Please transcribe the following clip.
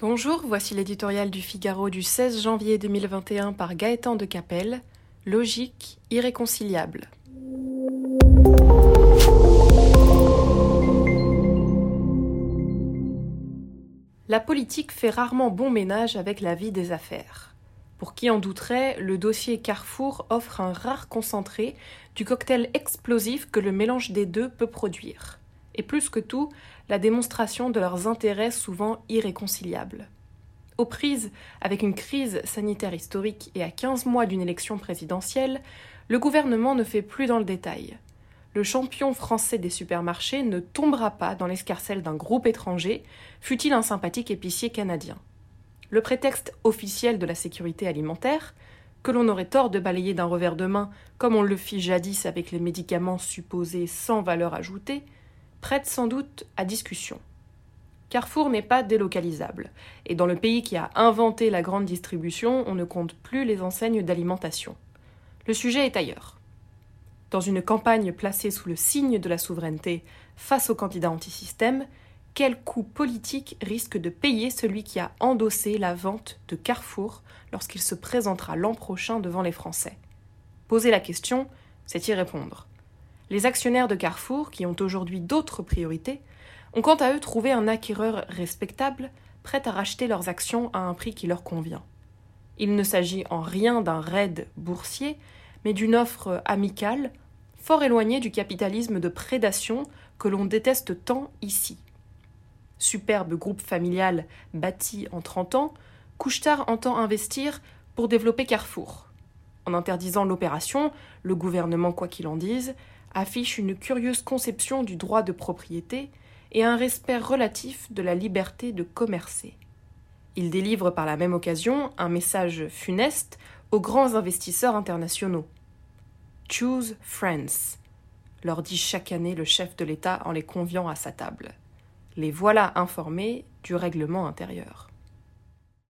Bonjour, voici l'éditorial du Figaro du 16 janvier 2021 par Gaëtan de Capelle. Logique irréconciliable. La politique fait rarement bon ménage avec la vie des affaires. Pour qui en douterait, le dossier Carrefour offre un rare concentré du cocktail explosif que le mélange des deux peut produire et plus que tout, la démonstration de leurs intérêts souvent irréconciliables. Aux prises avec une crise sanitaire historique et à 15 mois d'une élection présidentielle, le gouvernement ne fait plus dans le détail. Le champion français des supermarchés ne tombera pas dans l'escarcelle d'un groupe étranger, fût-il un sympathique épicier canadien. Le prétexte officiel de la sécurité alimentaire, que l'on aurait tort de balayer d'un revers de main, comme on le fit jadis avec les médicaments supposés sans valeur ajoutée, prête sans doute à discussion. Carrefour n'est pas délocalisable, et dans le pays qui a inventé la grande distribution, on ne compte plus les enseignes d'alimentation. Le sujet est ailleurs. Dans une campagne placée sous le signe de la souveraineté face aux candidats antisystème, quel coût politique risque de payer celui qui a endossé la vente de Carrefour lorsqu'il se présentera l'an prochain devant les Français? Poser la question, c'est y répondre. Les actionnaires de Carrefour, qui ont aujourd'hui d'autres priorités, ont quant à eux trouvé un acquéreur respectable, prêt à racheter leurs actions à un prix qui leur convient. Il ne s'agit en rien d'un raid boursier, mais d'une offre amicale, fort éloignée du capitalisme de prédation que l'on déteste tant ici. Superbe groupe familial bâti en trente ans, Couchetard entend investir pour développer Carrefour. En interdisant l'opération, le gouvernement, quoi qu'il en dise, affiche une curieuse conception du droit de propriété et un respect relatif de la liberté de commercer. Il délivre par la même occasion un message funeste aux grands investisseurs internationaux. Choose friends, leur dit chaque année le chef de l'État en les conviant à sa table. Les voilà informés du règlement intérieur.